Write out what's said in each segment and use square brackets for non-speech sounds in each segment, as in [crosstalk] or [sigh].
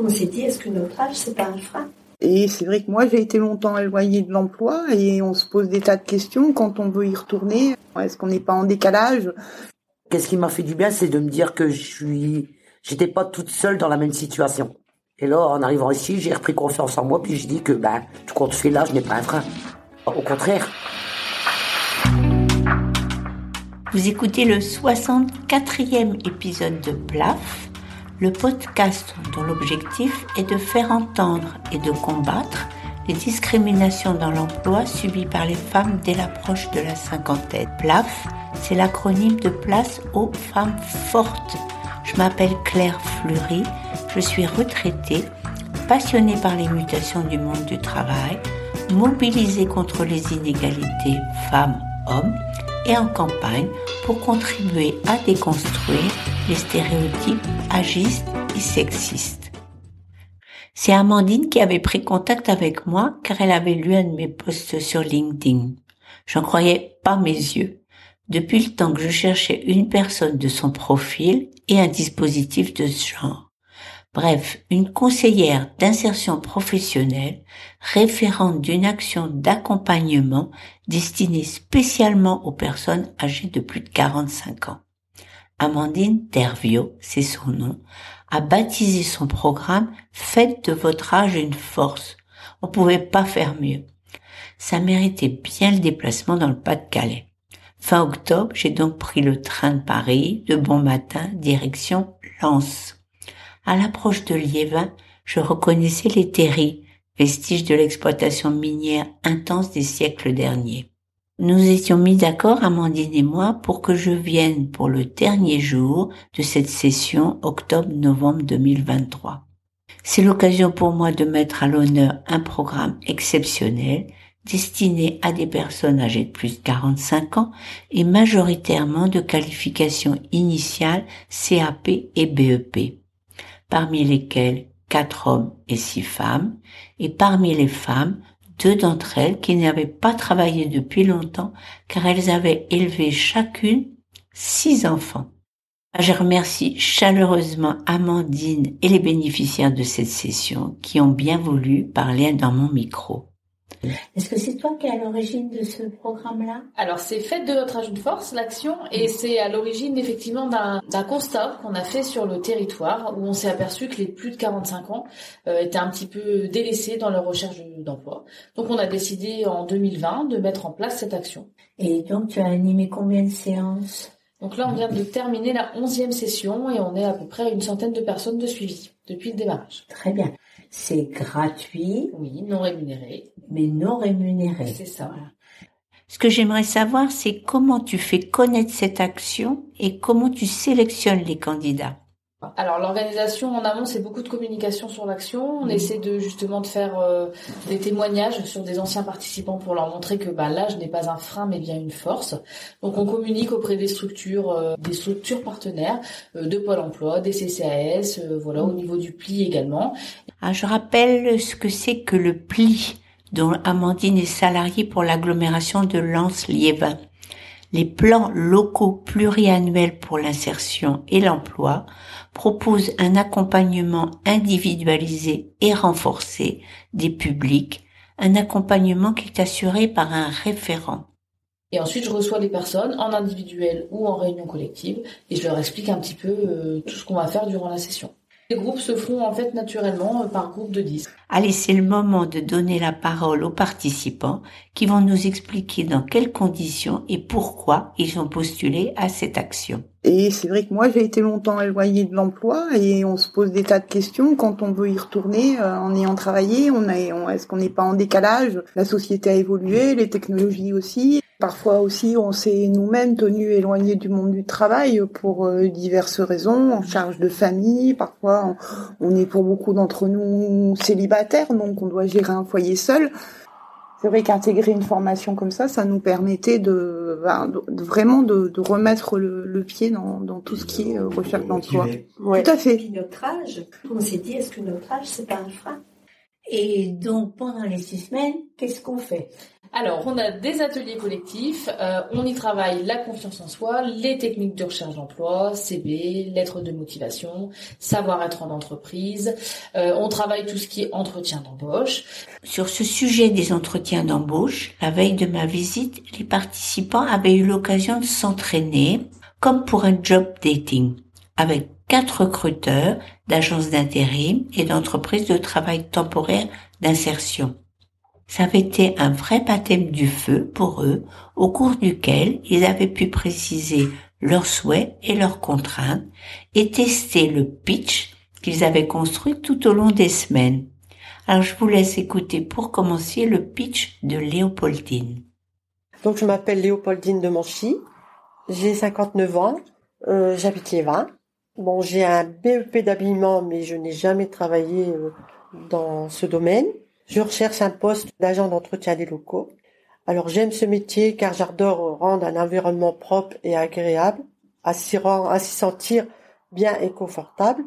On s'est dit, est-ce que notre âge, c'est pas un frein et c'est vrai que moi, j'ai été longtemps éloignée de l'emploi et on se pose des tas de questions quand on veut y retourner. Est-ce qu'on n'est pas en décalage? Qu'est-ce qui m'a fait du bien, c'est de me dire que je suis, j'étais pas toute seule dans la même situation. Et là, en arrivant ici, j'ai repris confiance en moi, puis je dis que, bah, tout compte fait là, je n'ai pas un frein. Au contraire. Vous écoutez le 64e épisode de PLAF, le podcast dont l'objectif est de faire entendre et de combattre les discriminations dans l'emploi subies par les femmes dès l'approche de la cinquantaine. PLAF, c'est l'acronyme de Place aux femmes fortes. Je m'appelle Claire Fleury, je suis retraitée, passionnée par les mutations du monde du travail, mobilisée contre les inégalités femmes-hommes et en campagne pour contribuer à déconstruire les stéréotypes agistes et sexistes. C'est Amandine qui avait pris contact avec moi car elle avait lu un de mes posts sur LinkedIn. J'en croyais pas mes yeux. Depuis le temps que je cherchais une personne de son profil et un dispositif de ce genre. Bref, une conseillère d'insertion professionnelle, référente d'une action d'accompagnement destinée spécialement aux personnes âgées de plus de 45 ans. Amandine Tervio, c'est son nom, a baptisé son programme Faites de votre âge une force. On pouvait pas faire mieux. Ça méritait bien le déplacement dans le Pas-de-Calais. Fin octobre, j'ai donc pris le train de Paris, de bon matin, direction Lens. À l'approche de Liévin, je reconnaissais les terris, vestiges de l'exploitation minière intense des siècles derniers. Nous étions mis d'accord, Amandine et moi, pour que je vienne pour le dernier jour de cette session octobre-novembre 2023. C'est l'occasion pour moi de mettre à l'honneur un programme exceptionnel destiné à des personnes âgées de plus de 45 ans et majoritairement de qualification initiale CAP et BEP parmi lesquels quatre hommes et six femmes, et parmi les femmes, deux d'entre elles qui n'avaient pas travaillé depuis longtemps car elles avaient élevé chacune six enfants. Je remercie chaleureusement Amandine et les bénéficiaires de cette session qui ont bien voulu parler dans mon micro. Est-ce que c'est toi qui es à l'origine de ce programme-là? Alors c'est fait de notre âge de force, l'action, et c'est à l'origine effectivement d'un constat qu'on a fait sur le territoire où on s'est aperçu que les plus de 45 ans euh, étaient un petit peu délaissés dans leur recherche d'emploi. Donc on a décidé en 2020 de mettre en place cette action. Et donc tu as animé combien de séances? Donc là, on vient de terminer la onzième session et on est à peu près une centaine de personnes de suivi depuis le démarrage. Très bien. C'est gratuit. Oui, non rémunéré. Mais non rémunéré. C'est ça. Ce que j'aimerais savoir, c'est comment tu fais connaître cette action et comment tu sélectionnes les candidats. Alors l'organisation en amont, c'est beaucoup de communication sur l'action. On mmh. essaie de justement de faire euh, des témoignages sur des anciens participants pour leur montrer que bah, l'âge n'est pas un frein mais bien une force. Donc on communique auprès des structures, euh, des structures partenaires euh, de Pôle Emploi, des CCAS, voilà au niveau du pli également. Ah, je rappelle ce que c'est que le pli dont Amandine est salariée pour l'agglomération de Lens-Liévin. Les plans locaux pluriannuels pour l'insertion et l'emploi proposent un accompagnement individualisé et renforcé des publics, un accompagnement qui est assuré par un référent. Et ensuite, je reçois les personnes en individuel ou en réunion collective et je leur explique un petit peu euh, tout ce qu'on va faire durant la session. Les groupes se font en fait naturellement euh, par groupe de 10. Allez, c'est le moment de donner la parole aux participants qui vont nous expliquer dans quelles conditions et pourquoi ils ont postulé à cette action. Et c'est vrai que moi j'ai été longtemps éloignée de l'emploi et on se pose des tas de questions quand on veut y retourner euh, en ayant travaillé. On, on est-ce qu'on n'est pas en décalage? La société a évolué, les technologies aussi. Parfois aussi, on s'est nous-mêmes tenus éloignés du monde du travail pour euh, diverses raisons, en charge de famille. Parfois, on, est pour beaucoup d'entre nous célibataires, donc on doit gérer un foyer seul. C'est vrai qu'intégrer une formation comme ça, ça nous permettait de, ben, vraiment de, remettre le, pied dans, tout ce qui est euh, recherche d'emploi. Tout à fait. Puis notre âge, on s'est dit, est-ce que notre âge, c'est pas un frein? Et donc, pendant les six semaines, qu'est-ce qu'on fait? Alors, on a des ateliers collectifs, euh, on y travaille la confiance en soi, les techniques de recherche d'emploi, CB, lettres de motivation, savoir-être en entreprise. Euh, on travaille tout ce qui est entretien d'embauche. Sur ce sujet des entretiens d'embauche, la veille de ma visite, les participants avaient eu l'occasion de s'entraîner comme pour un job dating avec quatre recruteurs d'agences d'intérim et d'entreprises de travail temporaire d'insertion. Ça avait été un vrai baptême du feu pour eux, au cours duquel ils avaient pu préciser leurs souhaits et leurs contraintes et tester le pitch qu'ils avaient construit tout au long des semaines. Alors je vous laisse écouter pour commencer le pitch de Léopoldine. Donc je m'appelle Léopoldine de Monchy, j'ai 59 ans, euh, j'habite Lévin. Bon, j'ai un BEP d'habillement, mais je n'ai jamais travaillé euh, dans ce domaine. Je recherche un poste d'agent d'entretien des locaux. Alors j'aime ce métier car j'adore rendre un environnement propre et agréable, à s'y, sentir bien et confortable.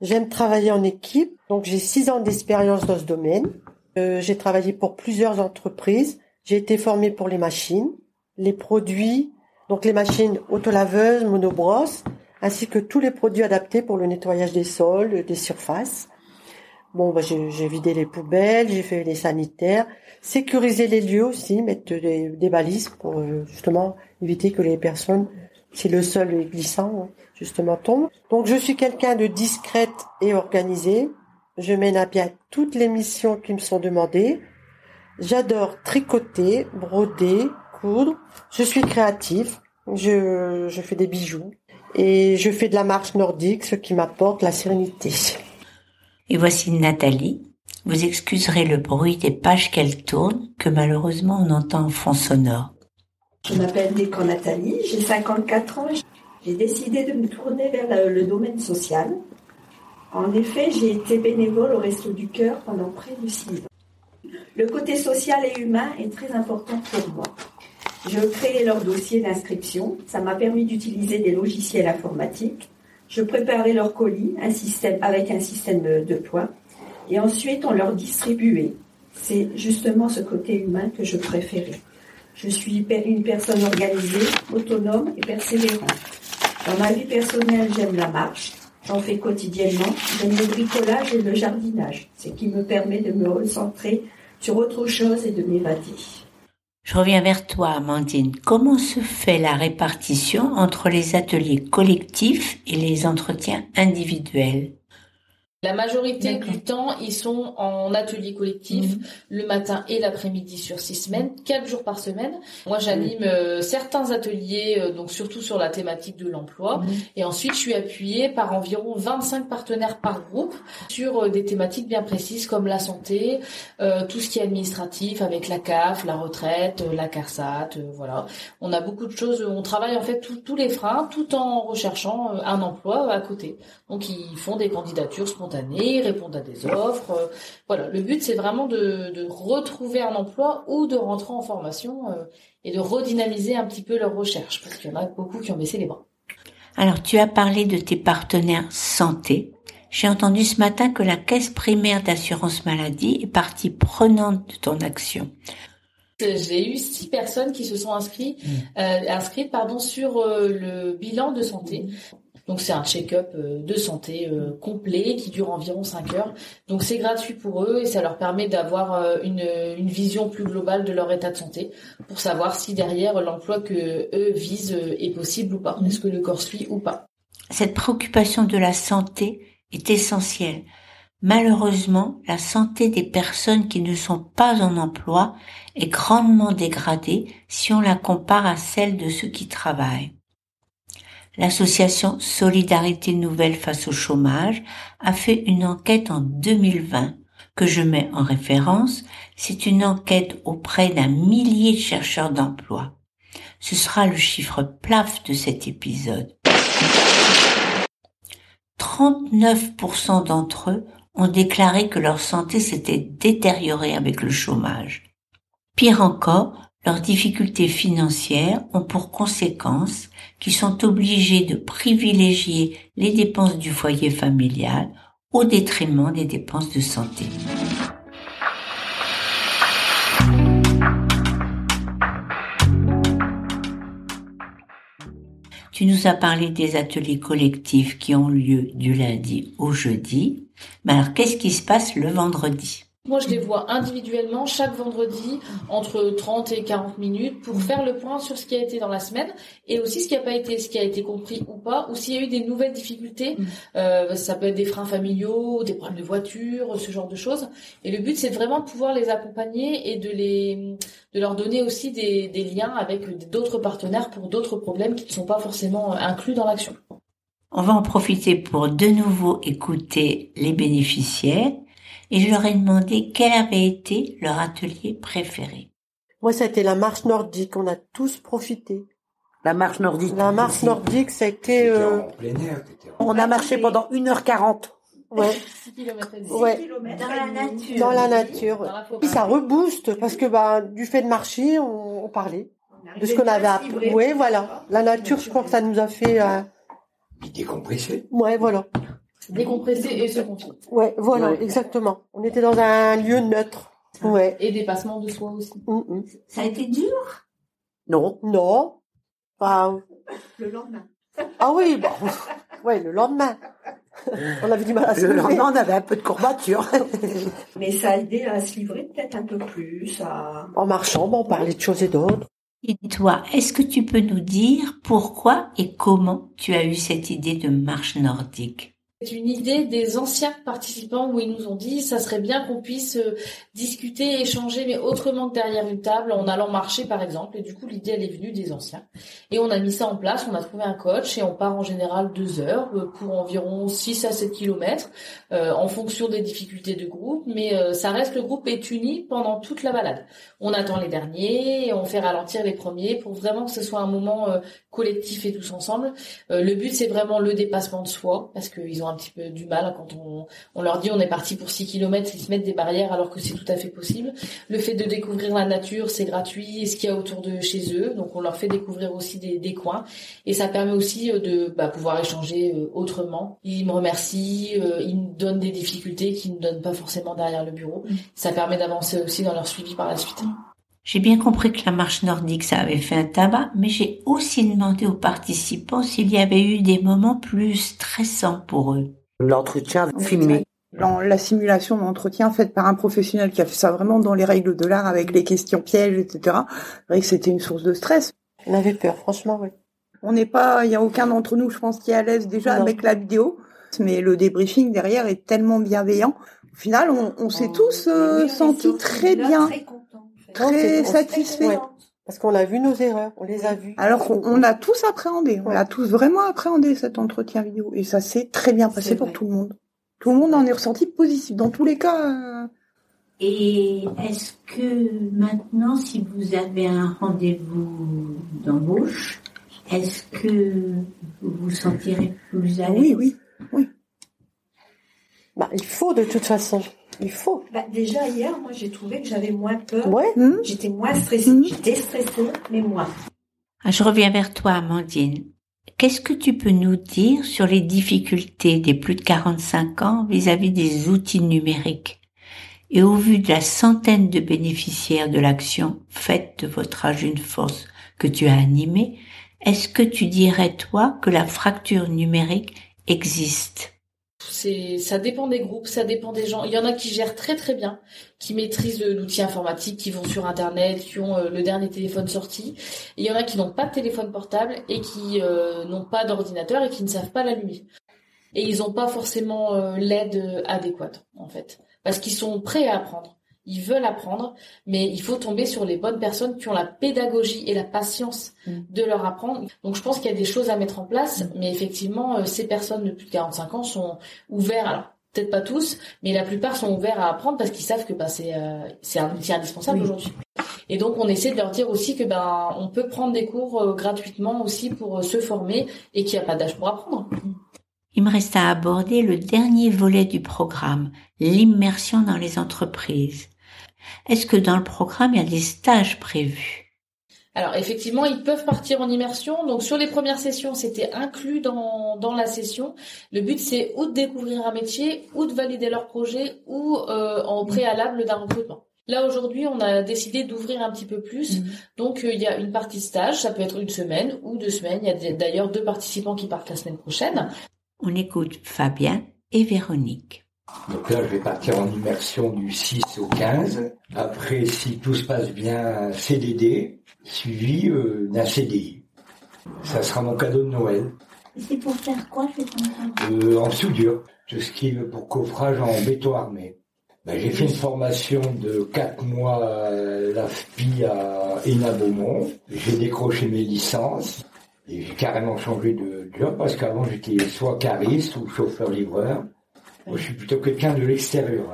J'aime travailler en équipe, donc j'ai six ans d'expérience dans ce domaine. Euh, j'ai travaillé pour plusieurs entreprises. J'ai été formée pour les machines, les produits, donc les machines autolaveuses, monobrosses, ainsi que tous les produits adaptés pour le nettoyage des sols, des surfaces. Bon, bah, j'ai vidé les poubelles, j'ai fait les sanitaires, sécuriser les lieux aussi, mettre des, balises pour euh, justement éviter que les personnes, si le sol est glissant, hein, justement tombent. Donc je suis quelqu'un de discrète et organisé. Je mène à bien toutes les missions qui me sont demandées. J'adore tricoter, broder, coudre. Je suis créatif. Je, je fais des bijoux et je fais de la marche nordique, ce qui m'apporte la sérénité. Et voici Nathalie. Vous excuserez le bruit des pages qu'elle tourne, que malheureusement on entend en fond sonore. Je m'appelle Décor Nathalie, j'ai 54 ans. J'ai décidé de me tourner vers le domaine social. En effet, j'ai été bénévole au Resto du Cœur pendant près de 6 ans. Le côté social et humain est très important pour moi. Je créais leur dossier d'inscription. Ça m'a permis d'utiliser des logiciels informatiques je préparais leur colis avec un système de, points. Et ensuite, on leur distribuait. C'est justement ce côté humain que je préférais. Je suis une personne organisée, autonome et persévérante. Dans ma vie personnelle, j'aime la marche. J'en fais quotidiennement. J'aime le bricolage et le jardinage, ce qui me permet de me recentrer sur autre chose et de m'évader. Je reviens vers toi, Amandine. Comment se fait la répartition entre les ateliers collectifs et les entretiens individuels? La majorité du temps, ils sont en atelier collectif mhm. le matin et l'après-midi sur six semaines, quatre jours par semaine. Moi, j'anime euh, certains ateliers, euh, donc surtout sur la thématique de l'emploi. Mhm. Et ensuite, je suis appuyée par environ 25 partenaires par groupe sur euh, des thématiques bien précises comme la santé, tout ce qui est administratif avec la CAF, la retraite, la CARSAT, voilà. On a beaucoup de choses. On travaille en fait tous les freins, tout en recherchant un emploi à côté. Donc, ils font des candidatures spontanées répondre à des offres. Euh, voilà, le but c'est vraiment de, retrouver un emploi ou de rentrer en formation euh, et de redynamiser un petit peu leur recherche parce qu'il y en a beaucoup qui ont baissé les bras. Alors tu as parlé de tes partenaires santé. J'ai entendu ce matin que la caisse primaire d'assurance maladie est partie prenante de ton action. J'ai eu six personnes qui se sont inscrites, mmh. euh, inscrites pardon, sur le bilan de santé. Donc c'est un check-up euh, de santé euh, complet qui dure environ 5 heures. Donc c'est gratuit pour eux et ça leur permet d'avoir euh, une, une vision plus globale de leur état de santé pour savoir si derrière l'emploi que eux visent est possible ou pas. Est-ce que le corps suit ou pas? Cette préoccupation de la santé est essentielle. Malheureusement, la santé des personnes qui ne sont pas en emploi est grandement dégradée si on la compare à celle de ceux qui travaillent l'association Solidarité Nouvelle face au chômage a fait une enquête en 2020 que je mets en référence. C'est une enquête auprès d'un millier de chercheurs d'emploi. Ce sera le chiffre plaf de cet épisode. 39% d'entre eux ont déclaré que leur santé s'était détériorée avec le chômage. Pire encore, leurs difficultés financières ont pour conséquence qu'ils sont obligés de privilégier les dépenses du foyer familial au détriment des dépenses de santé. Tu nous as parlé des ateliers collectifs qui ont lieu du lundi au jeudi. Mais alors, qu'est-ce qui se passe le vendredi? Moi, je les vois individuellement chaque vendredi entre 30 et 40 minutes pour faire le point sur ce qui a été dans la semaine et aussi ce qui n'a pas été, ce qui a été compris ou pas, ou s'il y a eu des nouvelles difficultés. Euh, ça peut être des freins familiaux, des problèmes de voiture, ce genre de choses. Et le but, c'est vraiment de pouvoir les accompagner et de les, de leur donner aussi des, des liens avec d'autres partenaires pour d'autres problèmes qui ne sont pas forcément inclus dans l'action. On va en profiter pour de nouveau écouter les bénéficiaires et je leur ai demandé quel avait été leur atelier préféré. Moi, ça a été la marche nordique. On a tous profité. La marche nordique. La marche nordique, ça a été... Euh... On a marché pendant 1h40. Ouais. 6 km. Ouais. Dans la nature. Dans la nature. Dans la forêt. Puis ça rebooste parce que bah, du fait de marcher, on, on parlait de ce qu'on avait appris. Ouais, voilà. La nature, je crois que ça nous a fait. Euh... Puis décompresser. Ouais, voilà. Décompresser et se confier. Ouais, voilà, Ouais. exactement. On était dans un lieu neutre. Ouais. Et dépassement de soi aussi. Mm, mm. Ça a été dur? Non. Non. Enfin, le lendemain. ah oui, bah, ouais, le lendemain. On avait du mal à se Le lever. lendemain, on avait un peu de courbature. [laughs] Mais ça a aidé à se livrer peut-être un peu plus. À... En marchant, bah, on parlait de choses et d'autres. Et toi, est-ce que tu peux nous dire pourquoi et comment tu as eu cette idée de marche nordique? C'est une idée des anciens participants où ils nous ont dit ça serait bien qu'on puisse euh, discuter, échanger, mais autrement que derrière une table, en allant marcher par exemple. Et du coup, l'idée elle est venue des anciens. Et on a mis ça en place, on a trouvé un coach et on part en général deux heures euh, pour environ 6 à 7 kilomètres euh, en fonction des difficultés de groupe. Mais ça reste, le groupe est uni pendant toute la balade. On attend les derniers, on fait ralentir les premiers pour vraiment que ce soit un moment collectif et tous ensemble. Le but c'est vraiment le dépassement de soi parce qu'ils ont un petit peu du mal quand on, on leur dit on est parti pour 6 km, ils se mettent des barrières alors que c'est tout à fait possible. Le fait de découvrir la nature, c'est gratuit et ce qu'il y a autour de chez eux, donc on leur fait découvrir aussi des, des coins et ça permet aussi euh, de bah, pouvoir échanger euh, autrement. Ils me remercient, euh, ils me donnent des difficultés qu'ils ne donnent pas forcément derrière le bureau. Ça permet d'avancer aussi dans leur suivi par la suite. J'ai bien compris que la marche nordique, ça avait fait un tabac, mais j'ai aussi demandé aux participants s'il y avait eu des moments plus stressants pour eux. L'entretien filmé. Dans la simulation d'entretien faite par un professionnel qui a fait ça vraiment dans les règles de l'art avec les questions pièges, etc. C'est vrai que c'était une source de stress. On avait peur, franchement, oui. On n'est pas, il y a aucun d'entre nous, je pense, qui est à l'aise déjà Non. avec la vidéo. Mais le débriefing derrière est tellement bienveillant. Au final, on, on s'est tous euh, sentis très bien, Très. Très on- satisfaits. Parce qu'on a vu nos erreurs, on les a vues. Alors qu'on on a tous appréhendé, on Ouais. a tous vraiment appréhendé cet entretien vidéo. Et ça s'est très bien passé pour vrai. tout le monde. Tout le monde en est ressenti positif. Dans tous les cas, euh, Et est-ce que maintenant, si vous avez un rendez-vous d'embauche, est-ce que vous vous sentirez plus à l'aise? oui, oui. Bah, il faut de toute façon. Il faut. Bah, déjà hier, moi j'ai trouvé que j'avais moins peur. Ouais. Hmm J'étais moins stressée. Mhm. J'étais stressée, mais moins. Ah, Je reviens vers toi, Amandine. Qu'est-ce que tu peux nous dire sur les difficultés des plus de 45 ans vis-à-vis des outils numériques Et au vu de la centaine de bénéficiaires de l'action faite de votre âge une force que tu as animée, est-ce que tu dirais, toi, que la fracture numérique existe? Ça dépend des groupes, ça dépend des gens. Il y en a qui gèrent très très bien, qui maîtrisent euh, l'outil informatique, qui vont sur Internet, qui ont euh, le dernier téléphone sorti. Il y en a qui n'ont pas de téléphone portable et qui euh, n'ont pas d'ordinateur et qui ne savent pas l'allumer. Et ils n'ont pas forcément l'aide adéquate, en fait. Parce qu'ils sont prêts à apprendre. Ils veulent apprendre, mais il faut tomber sur les bonnes personnes qui ont la pédagogie et la patience de leur apprendre. Donc je pense qu'il y a des choses à mettre en place, mais effectivement, euh, ces personnes de plus de 45 ans sont ouverts. Alors peut-être pas tous, mais la plupart sont ouverts à apprendre parce qu'ils savent que bah, c'est euh, c'est un outil indispensable aujourd'hui. Et donc on essaie de leur dire aussi que ben on peut prendre des cours euh, gratuitement aussi pour euh, se former et qu'il n'y a pas d'âge pour apprendre. Il me reste à aborder le dernier volet du programme, l'immersion dans les entreprises. Est-ce que dans le programme, il y a des stages prévus? Alors effectivement, ils peuvent partir en immersion. Donc sur les premières sessions, c'était inclus dans, dans la session. Le but, c'est ou de découvrir un métier, ou de valider leur projet, ou euh, en préalable d'un recrutement. Là aujourd'hui, on a décidé d'ouvrir un petit peu plus. Mhm. Donc euh, il y a une partie stage, ça peut être une semaine ou deux semaines. Il y a d'ailleurs deux participants qui partent la semaine prochaine. On écoute Fabien et Véronique. Donc là, je vais partir en immersion du 6 au 15. Après, si tout se passe bien, CDD, suivi euh, d'un CDI. Ça sera mon cadeau de Noël. C'est pour faire quoi, comprendre Euh, en soudure, tout ce qui est pour coffrage en béton armé. Ben, j'ai fait une formation de 4 mois à l'AFPI à Hénin Beaumont. J'ai décroché mes licences et j'ai carrément changé de job parce qu'avant j'étais soit cariste ou chauffeur-livreur. Suis plutôt quelqu'un de l'extérieur.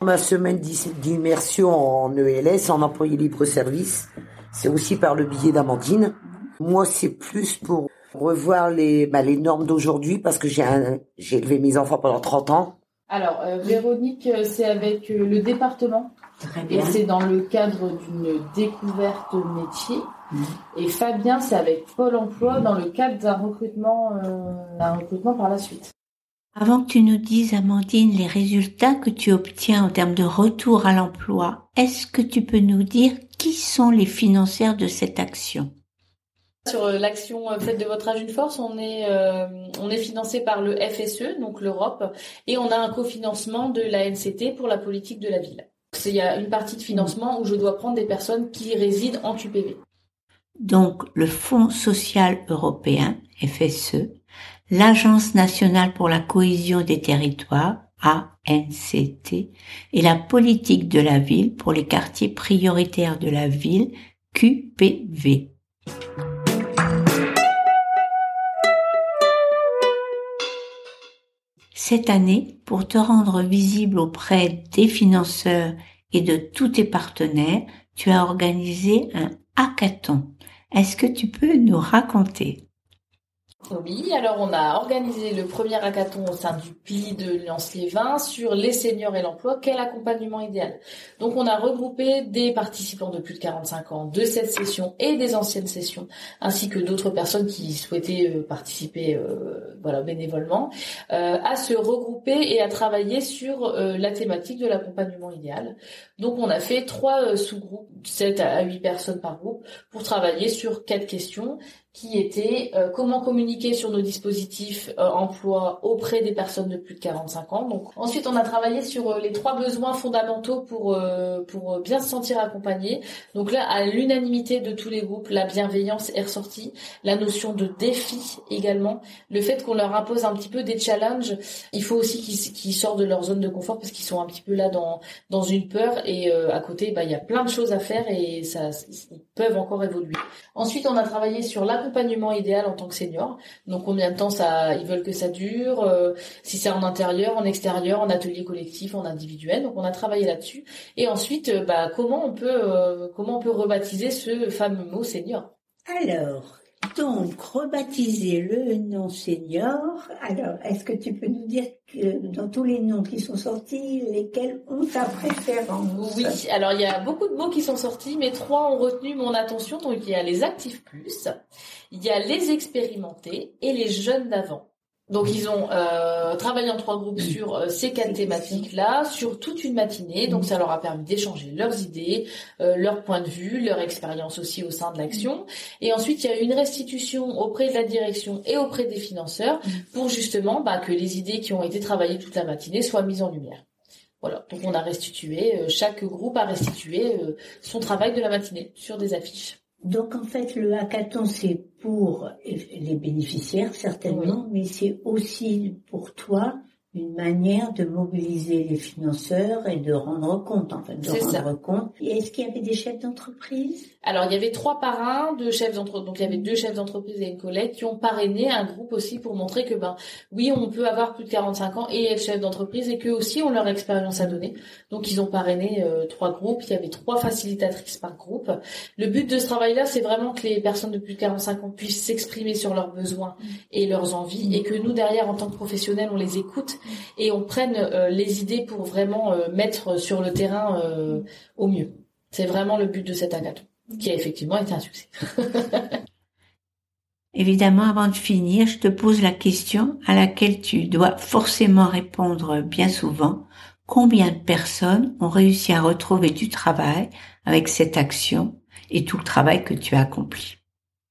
Ma semaine d'immersion en ELS, en employé libre-service, c'est aussi par le biais d'Amandine. Moi, c'est plus pour revoir les, bah, les normes d'aujourd'hui parce que j'ai un- j'ai élevé mes enfants pendant 30 ans. Alors euh, Véronique, euh, c'est avec euh, le département Très et c'est dans le cadre d'une découverte métier. Mhm. Et Fabien, c'est avec Pôle Emploi dans le cadre d'un recrutement, euh, d'un recrutement par la suite. Avant que tu nous dises, Amandine, les résultats que tu obtiens en termes de retour à l'emploi, est-ce que tu peux nous dire qui sont les financières de cette action? Sur euh, l'action euh, Faites de votre âge une force, on est, euh, on est financé par le FSE, donc l'Europe, et on a un cofinancement de la NCT pour la politique de la ville. Il y a une partie de financement où je dois prendre des personnes qui résident en QPV. Donc, le Fonds social européen, FSE, l'Agence nationale pour la cohésion des territoires, ANCT, et la politique de la ville pour les quartiers prioritaires de la ville, QPV. Cette année, pour te rendre visible auprès des financeurs et de tous tes partenaires, tu as organisé un hackathon. Est-ce que tu peux nous raconter? Oui, alors on a organisé le premier hackathon au sein du PI de Lens-les-Vins sur les seniors et l'emploi, quel accompagnement idéal? Donc on a regroupé des participants de plus de 45 ans de cette session et des anciennes sessions, ainsi que d'autres personnes qui souhaitaient euh, participer euh, voilà, bénévolement, euh, à se regrouper et à travailler sur euh, la thématique de l'accompagnement idéal. Donc on a fait trois sous-groupes, 7 à 8 personnes par groupe, pour travailler sur quatre questions qui étaient euh, comment communiquer sur nos dispositifs euh, emploi auprès des personnes de plus de 45 ans. Donc ensuite on a travaillé sur euh, les trois besoins fondamentaux pour pour bien se sentir accompagné. Donc là à l'unanimité de tous les groupes, la bienveillance est ressortie, la notion de défi également, le fait qu'on leur impose un petit peu des challenges. Il faut aussi qu'ils sortent de leur zone de confort parce qu'ils sont un petit peu là dans dans une peur et à côté bah il y a plein de choses à faire et ça ils peuvent encore évoluer. Ensuite on a travaillé sur l'accompagnement idéal en tant que senior. Donc combien de temps ça ils veulent que ça dure, euh, si c'est en intérieur, en extérieur, en atelier collectif, en individuel. Donc on a travaillé là-dessus. Et ensuite euh, bah comment on peut euh, comment on peut rebaptiser ce fameux mot senior? Alors, donc, rebaptiser le nom senior. Alors, est-ce que tu peux nous dire dans tous les noms qui sont sortis, lesquels ont ta préférence? Oui, alors il y a beaucoup de mots qui sont sortis, mais trois ont retenu mon attention. Donc il y a les actifs plus, il y a les expérimentés et les jeunes d'avant. Donc ils ont euh, travaillé en trois groupes sur euh, ces quatre thématiques-là, sur toute une matinée. Donc ça leur a permis d'échanger leurs idées, euh, leurs points de vue, leur expérience aussi au sein de l'action. Et ensuite il y a eu une restitution auprès de la direction et auprès des financeurs pour justement bah, que les idées qui ont été travaillées toute la matinée soient mises en lumière. Voilà, donc on a restitué, euh, chaque groupe a restitué euh, son travail de la matinée sur des affiches. Donc, en fait, le hackathon, c'est pour les bénéficiaires, certainement, mais c'est aussi pour toi une manière de mobiliser les financeurs et de rendre compte, en fait, de rendre ça. compte. Et est-ce qu'il y avait des chefs d'entreprise? Alors il y avait trois parrains de chefs d'entreprise, donc il y avait deux chefs d'entreprise et une collègue qui ont parrainé un groupe aussi pour montrer que ben oui on peut avoir plus de 45 ans et être chef d'entreprise et qu'eux aussi ont leur expérience à donner. Donc ils ont parrainé euh, trois groupes, il y avait trois facilitatrices par groupe. Le but de ce travail-là c'est vraiment que les personnes de plus de 45 ans puissent s'exprimer sur leurs besoins et leurs envies et que nous derrière en tant que professionnels on les écoute et on prenne euh, les idées pour vraiment euh, mettre sur le terrain euh, au mieux. C'est vraiment le but de cet hackathon qui a effectivement été un succès. [laughs] Évidemment, avant de finir, je te pose la question à laquelle tu dois forcément répondre bien souvent. Combien de personnes ont réussi à retrouver du travail avec cette action et tout le travail que tu as accompli?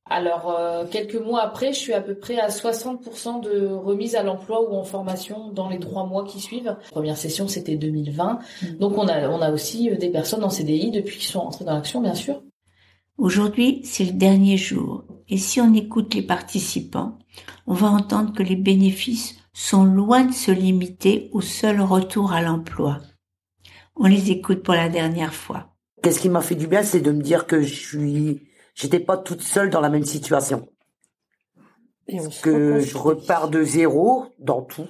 Alors, euh, quelques mois après, je suis à peu près à 60% de remise à l'emploi ou en formation dans les trois mois qui suivent. La première session, c'était 2020. Mm. Donc, on a, on a aussi euh, des personnes en CDI depuis qu'ils sont entrés dans l'action, bien sûr. Aujourd'hui, c'est le dernier jour. Et si on écoute les participants, on va entendre que les bénéfices sont loin de se limiter au seul retour à l'emploi. On les écoute pour la dernière fois. Qu'est-ce qui m'a fait du bien, c'est de me dire que je suis j'étais pas toute seule dans la même situation. que je repars de zéro dans tout.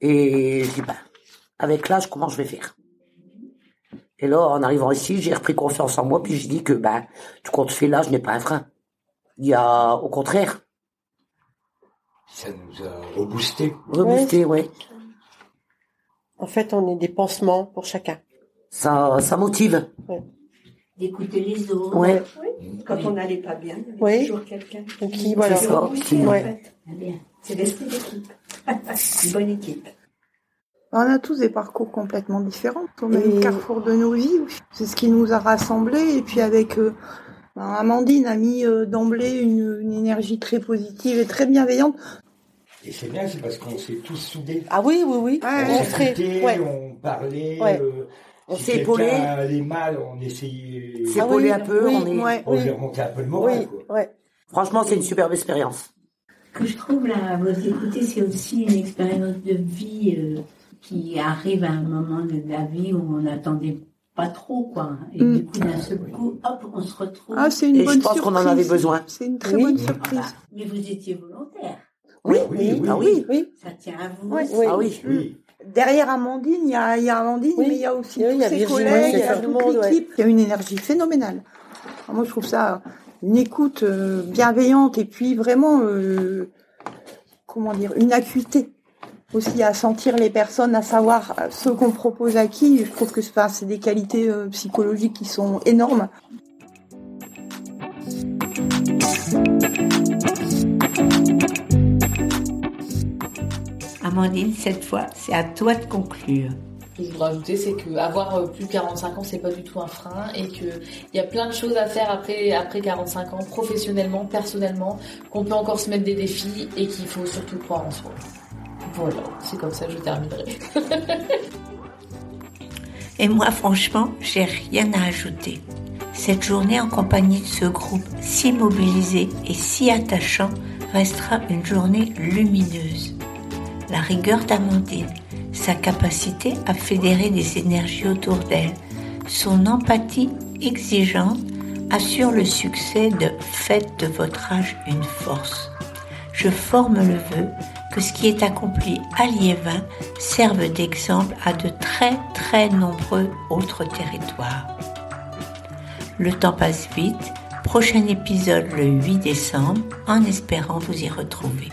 Et je dis, ben, avec l'âge, comment je vais faire? Et là, en arrivant ici, j'ai repris confiance en moi, puis je dis que, ben, tout compte fait, l'âge n'est pas un frein. Il y a, au contraire. Ça nous a reboosté. Reboosté, oui. En fait, on est des pansements pour chacun. Ça, ça motive d'écouter les autres. Ouais. Oui. Quand on n'allait pas bien, il y avait toujours quelqu'un qui, voilà. C'est ça. C'est l'esprit d'équipe. [laughs] Une bonne équipe. On a tous des parcours complètement différents. On a le carrefour de nos vies. C'est ce qui nous a rassemblés. Et puis avec euh, ben, Amandine a mis euh, d'emblée une, une, énergie très positive et très bienveillante. Et c'est bien, c'est parce qu'on s'est tous soudés. Ah oui, oui, oui. on, s'écoutait, on parlait. Euh, on s'est épaulé. les mal, on essayait. S'épauler ah un peu, on est. Ouais, on remonté un peu le moral. Ouais. Franchement, c'est une superbe expérience. Ce que je trouve là, vous écouter, c'est aussi une expérience de vie euh, qui arrive à un moment de la vie où on n'attendait pas trop, quoi. Et mm. du coup, d'un seul coup, hop, on se retrouve. Ah, c'est une Et bonne je pense qu'on en avait besoin. C'est une très bonne surprise. Mais vous étiez volontaire. Oui, oui, oui. Ah oui, oui. Ça tient à vous. Oui, ah oui. Oui derrière Amandine, il y a, y a Amandine, mais il y a aussi tous ses collègues, il y a toute l'équipe. Il y a une énergie phénoménale. moi, je trouve ça une écoute euh, bienveillante et puis vraiment, euh, comment dire, une acuité aussi à sentir les personnes, à savoir ce qu'on propose à qui. Je trouve que c'est des qualités euh, psychologiques qui sont énormes. Amandine, cette fois, c'est à toi de conclure. Ce que je voudrais ajouter, c'est qu'avoir euh, plus de 45 ans, c'est pas du tout un frein et qu'il y a plein de choses à faire après, après 45 ans, professionnellement, personnellement, qu'on peut encore se mettre des défis et qu'il faut surtout croire en soi. Voilà, c'est comme ça que je terminerai. [laughs] et moi, franchement, j'ai rien à ajouter. Cette journée en compagnie de ce groupe si mobilisé et si attachant restera une journée lumineuse la rigueur d'Amandine, sa capacité à fédérer des énergies autour d'elle, son empathie exigeante assure le succès de Faites de votre âge une force. Je forme le vœu que ce qui est accompli à Liévin serve d'exemple à de très très nombreux autres territoires. Le temps passe vite, prochain épisode le 8 décembre en espérant vous y retrouver.